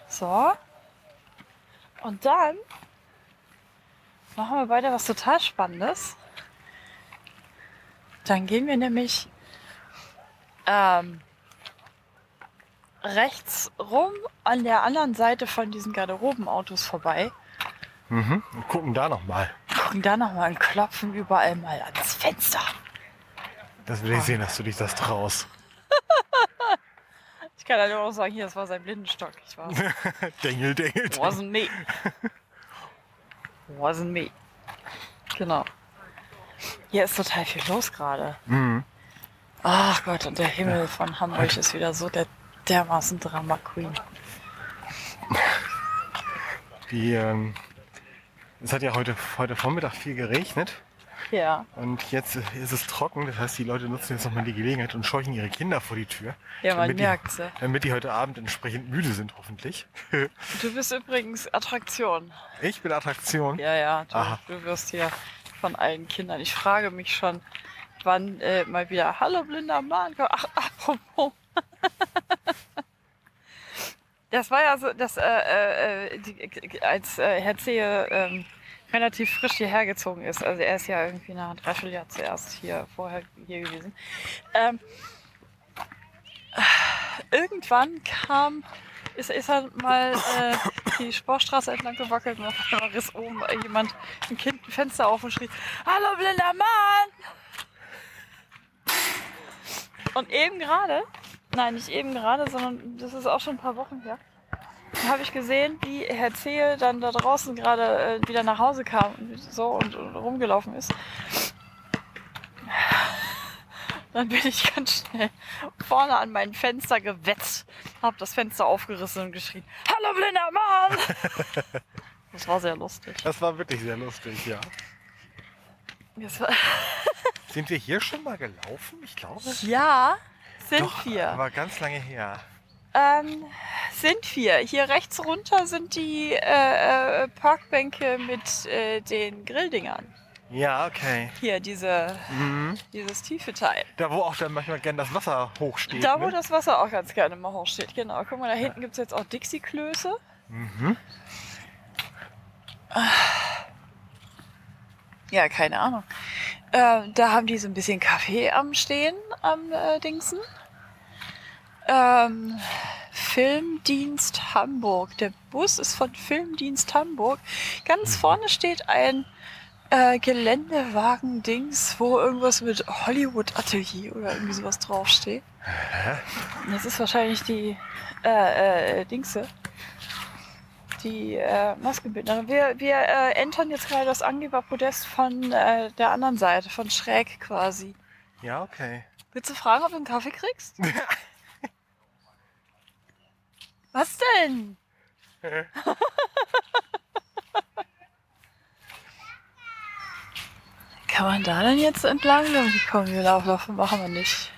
Speaker 1: So. Und dann machen wir weiter was total Spannendes. Dann gehen wir nämlich ähm, rechts rum an der anderen Seite von diesen Garderobenautos vorbei.
Speaker 2: Mhm. Und gucken da nochmal.
Speaker 1: Gucken da nochmal und klopfen überall mal ans Fenster.
Speaker 2: Das will ich sehen, dass du dich das traust.
Speaker 1: Ich kann halt auch sagen, hier, das war sein Blindenstock. Ich war.
Speaker 2: Dengel, dengel, dengel.
Speaker 1: Wasn't me. Wasn't me. Genau. Hier ist total viel los gerade.
Speaker 2: Mhm.
Speaker 1: Ach Gott, und der Himmel von Hamburg ist wieder so der dermaßen Drama Queen.
Speaker 2: Die, ähm, es hat ja heute, heute Vormittag viel geregnet.
Speaker 1: Ja,
Speaker 2: Und jetzt ist es trocken. Das heißt, die Leute nutzen jetzt nochmal die Gelegenheit und scheuchen ihre Kinder vor die Tür.
Speaker 1: ja man merkt's. ja.
Speaker 2: damit die heute Abend entsprechend müde sind, hoffentlich.
Speaker 1: Du bist übrigens Attraktion.
Speaker 2: Ich bin Attraktion.
Speaker 1: Ja, ja, du,
Speaker 2: Aha.
Speaker 1: du wirst hier von allen Kindern. Ich frage mich schon, wann äh, mal wieder Hallo blinder Mann. Ach, apropos. Das war ja so, dass äh, äh, die, als äh, Herr Zehe ähm, relativ frisch hierher gezogen ist. Also er ist ja irgendwie nach einem Dreivierteljahr zuerst hier vorher hier gewesen. Ähm, irgendwann kam, ist, ist er mal äh, die Sportstraße entlang gewackelt und auf einmal riss oben jemand ein Kind ein Fenster auf und schrie, Hallo blinder Mann! Und eben gerade, nein, nicht eben gerade, sondern das ist auch schon ein paar Wochen her, habe ich gesehen, wie Herr Zehe dann da draußen gerade äh, wieder nach Hause kam und so und, und rumgelaufen ist. Dann bin ich ganz schnell vorne an mein Fenster gewetzt, habe das Fenster aufgerissen und geschrien, Hallo blinder Mann! Das war sehr lustig.
Speaker 2: Das war wirklich sehr lustig, ja.
Speaker 1: War,
Speaker 2: Sind wir hier schon mal gelaufen? Ich glaube.
Speaker 1: ja, sind
Speaker 2: Doch,
Speaker 1: wir.
Speaker 2: Aber ganz lange her.
Speaker 1: Ähm, sind wir. Hier rechts runter sind die äh, äh, Parkbänke mit äh, den Grilldingern.
Speaker 2: Ja, okay.
Speaker 1: Hier, diese,
Speaker 2: Mhm.
Speaker 1: dieses tiefe Teil.
Speaker 2: Da, wo auch dann manchmal gern das Wasser hochsteht.
Speaker 1: Da, wo
Speaker 2: ne?
Speaker 1: das Wasser auch ganz gerne mal hochsteht. Genau. Guck mal, da hinten gibt es jetzt auch Dixie-Klöße.
Speaker 2: Mhm.
Speaker 1: Ja, keine Ahnung. Äh, da haben die so ein bisschen Kaffee am Stehen, am äh, Dingsen. Ähm, Filmdienst Hamburg. Der Bus ist von Filmdienst Hamburg. Ganz vorne steht ein äh, Geländewagen-Dings, wo irgendwas mit Hollywood Atelier oder irgendwie sowas draufsteht. Das ist wahrscheinlich die äh, äh, Dingse. Die äh, Maskenbildnerin. Wir, wir äh, entern jetzt gerade das Angeberpodest von äh, der anderen Seite, von schräg quasi.
Speaker 2: Ja, okay.
Speaker 1: Willst du fragen, ob du einen Kaffee kriegst? Was denn? Kann man da denn jetzt entlang laufen? Komm, wir laufen machen wir nicht.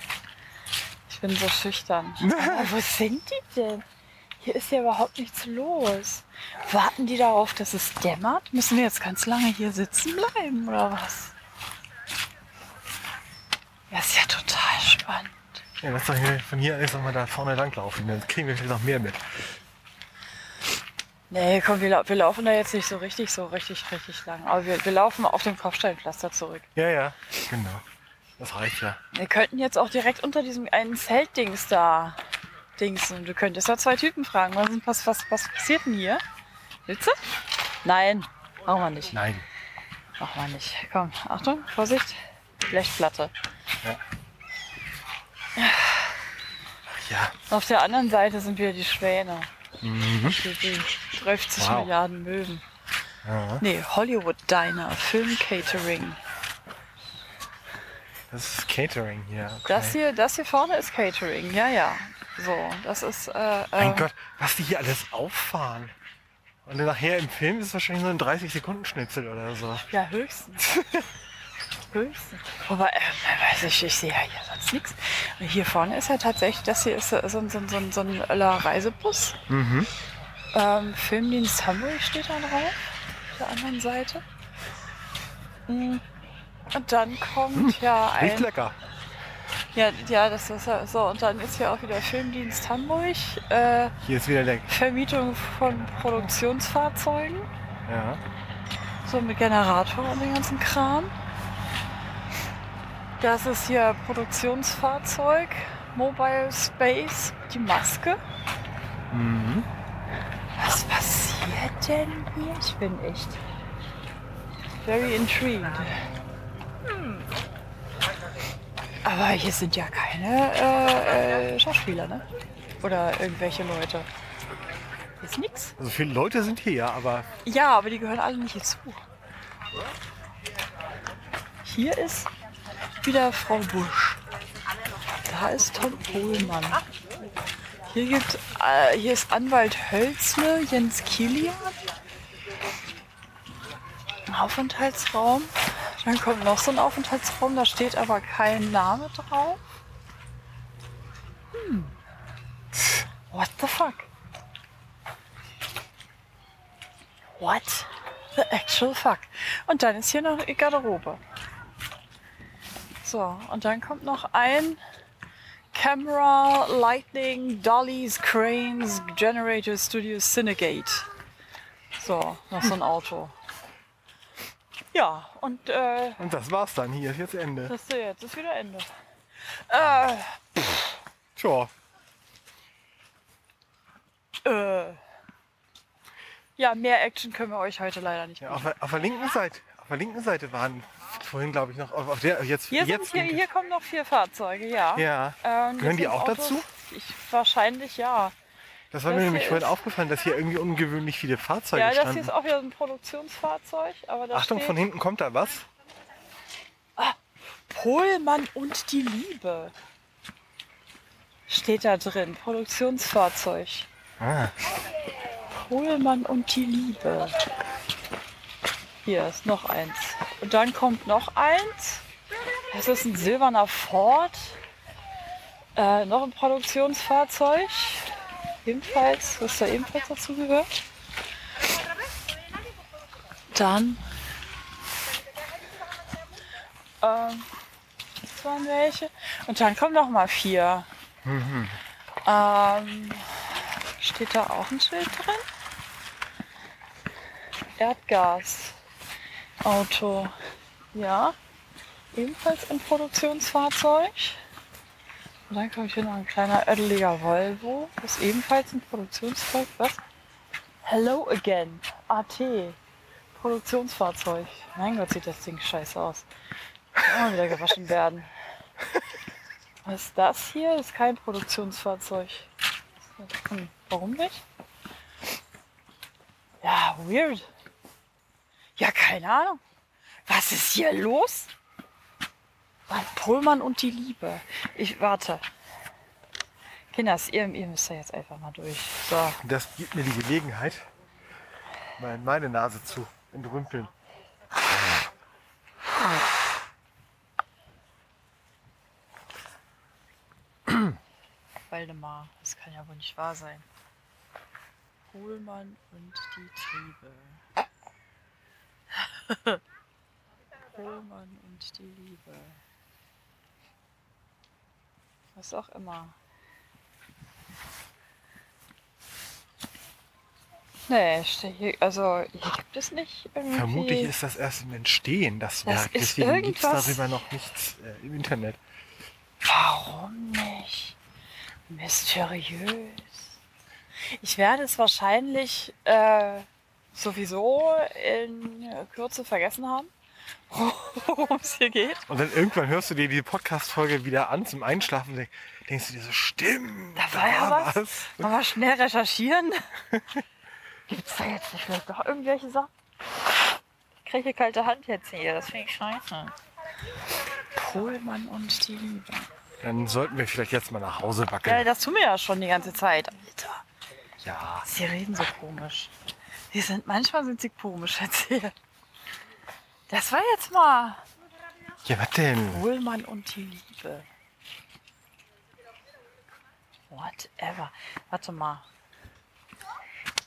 Speaker 1: Ich bin so schüchtern. Aber wo sind die denn? Hier ist ja überhaupt nichts los. Warten die darauf, dass es dämmert? Müssen wir jetzt ganz lange hier sitzen bleiben oder was? Ja, ist ja total spannend.
Speaker 2: Ja, lass doch hier, von hier erst mal da vorne langlaufen. Dann kriegen wir vielleicht noch mehr mit.
Speaker 1: Nee, komm, wir, lau wir laufen da jetzt nicht so richtig, so richtig, richtig lang. Aber wir, wir laufen auf dem Kopfsteinpflaster zurück.
Speaker 2: Ja, ja, genau. Das reicht ja.
Speaker 1: Wir könnten jetzt auch direkt unter diesem einen Zeltdings da dingsen. Du könntest ja zwei Typen fragen. Was, was, was, was passiert denn hier? Willst du? Nein, machen wir nicht.
Speaker 2: Nein.
Speaker 1: Machen wir nicht. Komm, Achtung, Vorsicht. Blechplatte.
Speaker 2: Ja.
Speaker 1: Auf der anderen Seite sind wieder die Schwäne.
Speaker 2: Mhm.
Speaker 1: Die, die 30
Speaker 2: Wow.
Speaker 1: Milliarden Möwen.
Speaker 2: ja.
Speaker 1: Nee, Hollywood Diner, Film Catering.
Speaker 2: Das ist Catering hier. Okay.
Speaker 1: Das hier, das hier vorne ist Catering, ja, ja. So, das ist. Äh,
Speaker 2: Mein
Speaker 1: äh,
Speaker 2: Gott, was die hier alles auffahren. Und nachher im Film ist es wahrscheinlich so ein 30-Sekunden-Schnitzel oder so.
Speaker 1: Ja, höchstens. höchstens. Wobei, äh, weiß ich, ich sehe ja hier sonst nichts. Hier vorne ist ja tatsächlich, das hier ist so, so, ein- so, so, so ein Öller Reisebus.
Speaker 2: Mhm.
Speaker 1: Ähm, Filmdienst Hamburg steht da drauf. Auf der anderen Seite. Mm. Und dann kommt ja
Speaker 2: Riecht
Speaker 1: ein.
Speaker 2: lecker.
Speaker 1: Ja, ja, das ist ja so. Und dann ist hier auch wieder Filmdienst Hamburg. Äh,
Speaker 2: Hier ist wieder der.
Speaker 1: Vermietung von Produktionsfahrzeugen.
Speaker 2: Ja.
Speaker 1: So mit Generator und den ganzen Kram. Das ist hier Produktionsfahrzeug, Mobile Space, die Maske.
Speaker 2: Mhm.
Speaker 1: Was passiert denn hier? Ich bin echt very intrigued. Hm. Aber hier sind ja keine äh, äh, Schauspieler, ne? Oder irgendwelche Leute. Hier ist nix.
Speaker 2: Also viele Leute sind hier, aber
Speaker 1: Ja, aber die gehören alle nicht hierzu. Hier ist wieder Frau Busch. Da ist Tom Pohlmann. Hier, gibt, äh, hier ist Anwalt Hölzle, Jens Kilian. Aufenthaltsraum. Dann kommt noch so ein Aufenthaltsraum, da steht aber kein Name drauf. Hm. What the fuck? What the actual fuck? Und dann ist hier noch eine Garderobe. So, und dann kommt noch ein Camera, Lightning, Dollies, Cranes, Generator Studio, Cinegate. So, noch so ein Auto. Ja, und äh,
Speaker 2: und das war's dann. Hier ist jetzt Ende.
Speaker 1: das ist jetzt ist wieder Ende. Äh,
Speaker 2: Tja.
Speaker 1: äh. Ja, mehr Action können wir euch heute leider nicht
Speaker 2: Ja, auf, auf der linken Seite, auf der linken Seite waren vorhin, glaube ich, noch auf, der jetzt
Speaker 1: Hier,
Speaker 2: jetzt
Speaker 1: hier, hier kommen noch vier Fahrzeuge, ja.
Speaker 2: Ja.
Speaker 1: Ähm,
Speaker 2: Gehören die auch dazu?
Speaker 1: Ich, wahrscheinlich ja.
Speaker 2: Das war
Speaker 1: Das
Speaker 2: mir nämlich vorhin aufgefallen, dass hier irgendwie ungewöhnlich viele Fahrzeuge
Speaker 1: Ja, das hier
Speaker 2: standen.
Speaker 1: ist auch wieder ein Produktionsfahrzeug. Aber
Speaker 2: Achtung, von hinten kommt da was.
Speaker 1: Pohlmann und die Liebe. Steht da drin. Produktionsfahrzeug.
Speaker 2: Ah,
Speaker 1: Pohlmann und die Liebe. Hier ist noch eins. Und dann kommt noch eins. Das ist ein silberner Ford. Äh, noch ein Produktionsfahrzeug. Ebenfalls, was da ebenfalls dazu gehört. Dann. Ähm, das waren welche. Und dann kommen noch mal vier. Ähm, steht da auch ein Schild drin? Erdgas. Auto. Ja. Ebenfalls ein Produktionsfahrzeug. Und dann kommt hier noch ein kleiner ödeliger Volvo. Das ist ebenfalls ein Produktionsfahrzeug. Was? Hello again. AT. Produktionsfahrzeug. Mein Gott, sieht das Ding scheiße aus. Kann mal wieder gewaschen werden. Was ist das hier? Das ist kein Produktionsfahrzeug. Hm, warum nicht? Ja, weird. Ja, keine Ahnung. Was ist hier los? Mann, Pohlmann und die Liebe. Ich warte. Kinders, ihr, ihr müsst da jetzt einfach mal durch. So.
Speaker 2: das gibt mir die Gelegenheit, mal meine Nase zu entrümpeln.
Speaker 1: Waldemar, das kann ja wohl nicht wahr sein. Pohlmann und die Triebe. Pohlmann und die Liebe. Was auch immer. Nee, hier, also hier gibt es nicht irgendwie.
Speaker 2: Vermutlich ist das erst im Entstehen, das
Speaker 1: Das
Speaker 2: Werk. Deswegen gibt es darüber noch nichts äh, im Internet.
Speaker 1: Warum nicht? Mysteriös. Ich werde es wahrscheinlich äh, sowieso in Kürze vergessen haben, worum es hier geht.
Speaker 2: Und dann irgendwann hörst du dir die Podcast-Folge wieder an zum Einschlafen und denk- denkst du dir so, stimmt,
Speaker 1: Da war ja was. Mal schnell recherchieren. Gibt es da jetzt nicht vielleicht doch irgendwelche Sachen? Ich kriege kalte Hand jetzt hier, das finde ich scheiße. Pohlmann und die Liebe.
Speaker 2: Dann sollten wir vielleicht jetzt mal nach Hause
Speaker 1: Ja,
Speaker 2: wackeln.
Speaker 1: das tun wir ja schon die ganze Zeit. Alter,
Speaker 2: Ja.
Speaker 1: sie reden so komisch. Die sind, manchmal sind sie komisch erzählt. Das war jetzt mal
Speaker 2: Ja, was denn?
Speaker 1: Pohlmann und die Liebe. Whatever. Warte mal.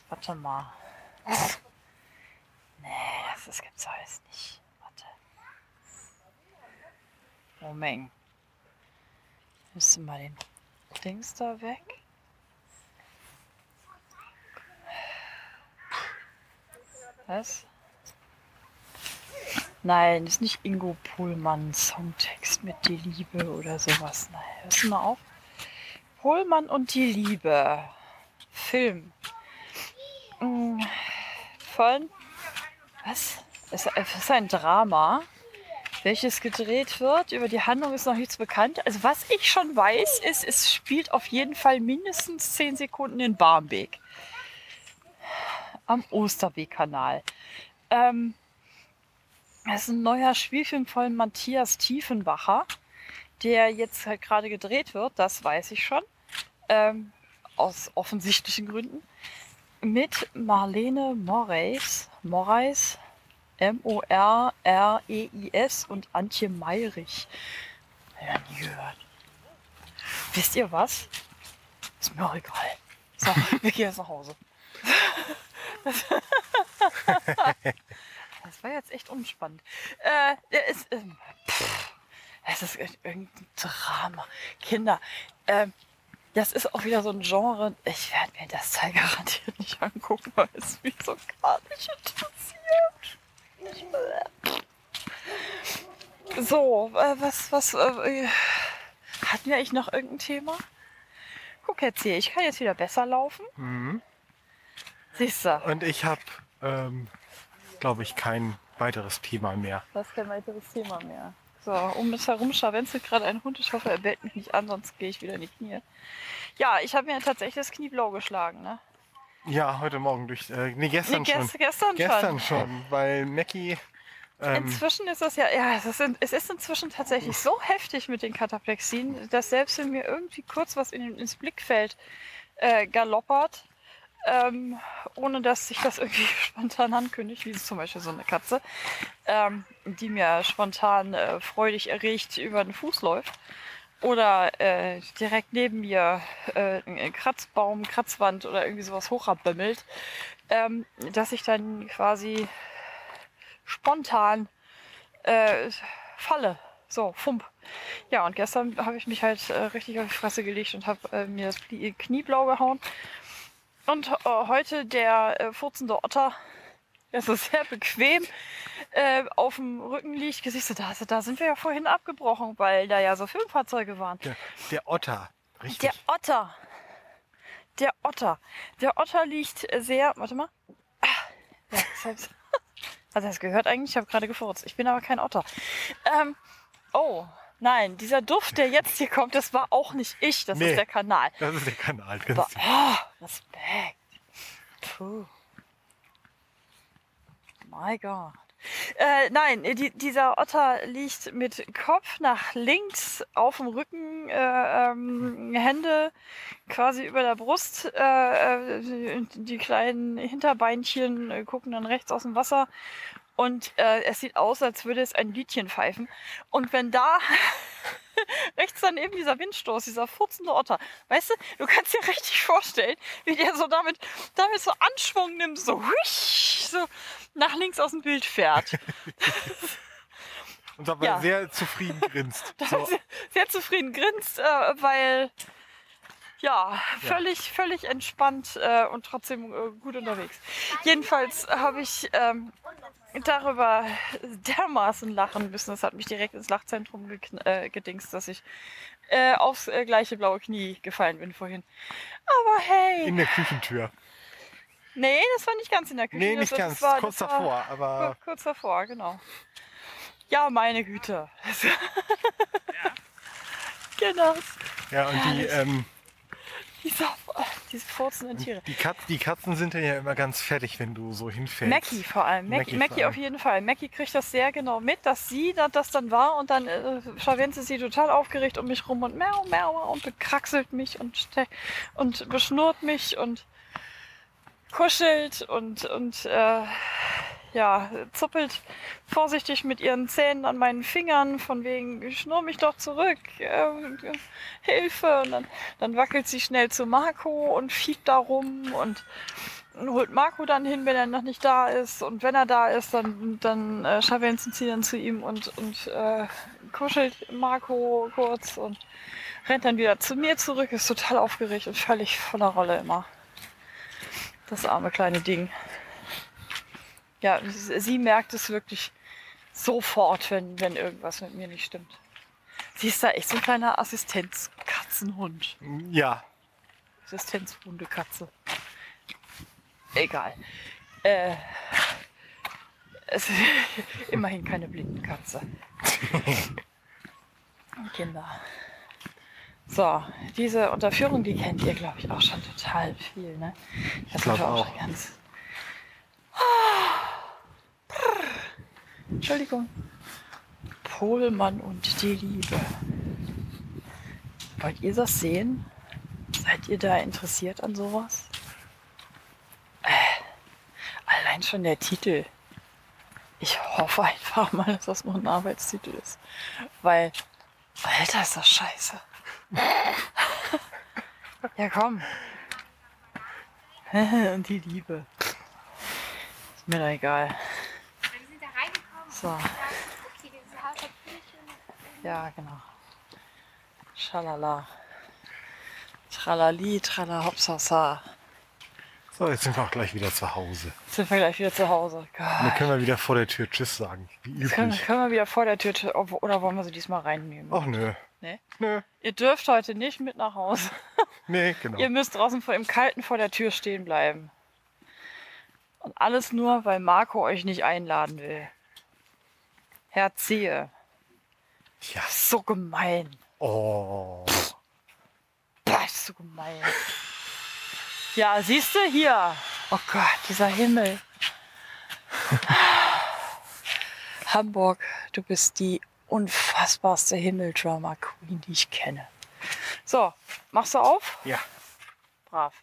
Speaker 1: Warte mal. Nee, das, das gibt's alles nicht. Warte. Moment. Müsste mal den Dings da weg. Was? Nein, ist nicht Ingo Pohlmann Songtext mit Die Liebe oder sowas. Nein, hörst du mal auf? Pohlmann und die Liebe. Film. Mm, Von. Was? Es ist ein Drama, welches gedreht wird. Über die Handlung ist noch nichts bekannt. Also, was ich schon weiß, ist, es spielt auf jeden Fall mindestens 10 Sekunden in Barmbek. Am Osterbeek-Kanal. Ähm, das ist ein neuer Spielfilm von Matthias Tiefenbacher, der jetzt halt gerade gedreht wird, das weiß ich schon. Ähm, aus offensichtlichen Gründen. Mit Marlene Moraes, Moraes, M-O-R-R-E-I-S und Antje Meyrich. Ja, nie gehört. Wisst ihr was? Ist mir auch egal. So, wir gehen jetzt nach Hause. Das war jetzt echt unspannend. Äh, ist, ähm, pff, es ist ir- irgendein Drama. Kinder, ähm, das ist auch wieder so ein Genre. Ich werde mir das Teil garantiert nicht angucken, weil es mich so gar nicht interessiert. Äh, so, äh, was, was, äh, hatten wir eigentlich noch irgendein Thema? Guck jetzt hier, ich kann jetzt wieder besser laufen.
Speaker 2: Mhm.
Speaker 1: Siehst du,
Speaker 2: Und ich habe, ähm, glaube ich, kein weiteres Thema mehr.
Speaker 1: das ist kein weiteres Thema mehr. So, um mich herum scharwenzelt gerade ein Hund. Ich hoffe, er bellt mich nicht an, sonst gehe ich wieder in die Knie. Ja, ich habe mir tatsächlich das Knie blau geschlagen, ne?
Speaker 2: Ja, heute Morgen durch. Äh, nee, gestern
Speaker 1: Nee,
Speaker 2: schon.
Speaker 1: gest- gestern,
Speaker 2: Gestern
Speaker 1: schon.
Speaker 2: schon, weil Mackie. Ähm,
Speaker 1: Inzwischen ist das ja, ja, es ist, in- es ist inzwischen tatsächlich so heftig mit den Kataplexien, dass selbst wenn mir irgendwie kurz was in, ins Blickfeld äh, galoppert, ähm, ohne dass sich das irgendwie spontan ankündigt, wie zum Beispiel so eine Katze, ähm, die mir spontan äh, freudig erregt über den Fuß läuft, oder äh, direkt neben mir äh, ein Kratzbaum, Kratzwand oder irgendwie sowas hochrabbümmelt, ähm, dass ich dann quasi spontan äh, falle. So, fump. Ja, und gestern habe ich mich halt äh, richtig auf die Fresse gelegt und habe äh, mir das Knie, Knie blau gehauen. Und äh, heute der äh, furzende Otter, der so sehr bequem äh, auf dem Rücken liegt. Siehst du, da, da sind wir ja vorhin abgebrochen, weil da ja so Filmfahrzeuge waren.
Speaker 2: der, der Otter. Richtig.
Speaker 1: Der Otter. Der Otter. Der Otter liegt sehr. Warte mal. Ah, Ja, heißt, also das gehört eigentlich, ich habe gerade gefurzt. Ich bin aber kein Otter. Ähm, oh, nein, dieser Duft, der jetzt hier kommt, das war auch nicht ich, das
Speaker 2: Nee.
Speaker 1: ist der Kanal.
Speaker 2: das ist der Kanal.
Speaker 1: Aber,
Speaker 2: Ganz
Speaker 1: oh, Respekt. Puh. My God. Äh, nein, die, dieser Otter liegt mit Kopf nach links auf dem Rücken, äh, ähm, Hände quasi über der Brust, äh, äh, die kleinen Hinterbeinchen äh, gucken dann rechts aus dem Wasser und äh, es sieht aus, als würde es ein Liedchen pfeifen. Und wenn da rechts daneben dieser Windstoß, dieser furzende Otter, weißt du, du kannst dir richtig vorstellen, wie der so damit, damit so Anschwung nimmt, so, huisch, so nach links aus dem Bild fährt.
Speaker 2: Und dabei
Speaker 1: Ja.
Speaker 2: sehr zufrieden grinst. So,
Speaker 1: sehr, sehr zufrieden grinst, äh, weil Ja, völlig, völlig entspannt äh, und trotzdem äh, gut unterwegs. Jedenfalls habe ich ähm, darüber dermaßen lachen müssen. Das hat mich direkt ins Lachzentrum äh, gedingst, dass ich äh, aufs äh, gleiche blaue Knie gefallen bin vorhin. Aber hey,
Speaker 2: In der Küchentür.
Speaker 1: nee, das war nicht ganz in der Küche.
Speaker 2: Nee, nicht
Speaker 1: das,
Speaker 2: ganz.
Speaker 1: War,
Speaker 2: kurz davor, aber
Speaker 1: kur- kurz davor, genau. Ja, meine Güte. genau.
Speaker 2: ja, und die, ähm,
Speaker 1: Diese, diese furzenden Tiere.
Speaker 2: die, Kat die Katzen sind dann ja immer ganz fertig, wenn du so hinfällst.
Speaker 1: Mackie vor allem. Mackie,
Speaker 2: Mackie
Speaker 1: Mackie, auf jeden Fall. Mackie kriegt das sehr genau mit, dass sie da- das dann war und dann äh, scharwenzt sie total aufgeregt um mich rum und miau, miau und bekraxelt mich und, und beschnurrt mich und kuschelt und, und äh, ja, zuppelt vorsichtig mit ihren Zähnen an meinen Fingern, von wegen, schnurr mich doch zurück, äh, Hilfe. Und dann, dann wackelt sie schnell zu Marco und fiebt da rum und holt Marco dann hin, wenn er noch nicht da ist. Und wenn er da ist, dann, dann äh, scharwenzen sie dann zu ihm und, und äh, kuschelt Marco kurz und rennt dann wieder zu mir zurück, ist total aufgeregt und völlig voller Rolle immer. Das arme kleine Ding. Ja, sie merkt es wirklich sofort, wenn, wenn irgendwas mit mir nicht stimmt. Sie ist da echt so ein kleiner Assistenzkatzenhund.
Speaker 2: Ja,
Speaker 1: Assistenzhundekatze. Egal. Äh, es ist immerhin keine Blindenkatze. Kinder. So, diese Unterführung, die kennt ihr, glaube ich, auch schon total viel, ne? Das
Speaker 2: glaub
Speaker 1: sind wir
Speaker 2: auch.
Speaker 1: schon ganz. Entschuldigung. Pohlmann und die Liebe. Wollt ihr das sehen? Seid ihr da interessiert an sowas? Äh, allein schon der Titel. Ich hoffe einfach mal, dass das nur ein Arbeitstitel ist. Weil, Alter, ist das scheiße. ja, komm. Und die Liebe. Mir doch egal.
Speaker 4: Wir sind da reingekommen.
Speaker 1: So.
Speaker 4: und da ist okay, dieses Haus hat viele schöne-
Speaker 1: Ja, genau. Schalala. Tralali, trala, hopsasa.
Speaker 2: so, jetzt sind wir auch gleich wieder zu Hause.
Speaker 1: Jetzt sind wir gleich wieder zu Hause.
Speaker 2: Und dann
Speaker 1: Gott.
Speaker 2: können wir wieder vor der Tür Tschüss sagen, wie
Speaker 1: Jetzt können,
Speaker 2: üblich.
Speaker 1: können wir wieder vor der Tür, oder wollen wir sie diesmal reinnehmen?
Speaker 2: Ach nö.
Speaker 1: Nee?
Speaker 2: Nö.
Speaker 1: Ihr dürft heute nicht mit nach Hause.
Speaker 2: Nee, genau.
Speaker 1: Ihr müsst draußen vor im Kalten vor der Tür stehen bleiben. Und alles nur, weil Marco euch nicht einladen will. Herr Zehe.
Speaker 2: Ja.
Speaker 1: So gemein.
Speaker 2: Oh.
Speaker 1: Boah, ist so gemein. Ja, siehst du hier. Oh Gott, dieser Himmel. Hamburg, du bist die unfassbarste Himmeldrama Queen, die ich kenne. So, machst du auf?
Speaker 2: Ja.
Speaker 1: Brav.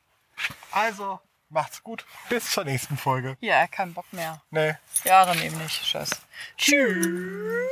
Speaker 2: Also, Macht's gut. Bis zur nächsten Folge.
Speaker 1: Ja, kein Bock mehr.
Speaker 2: Nee.
Speaker 1: Ja, dann eben nicht. Tschüss. Tschüss.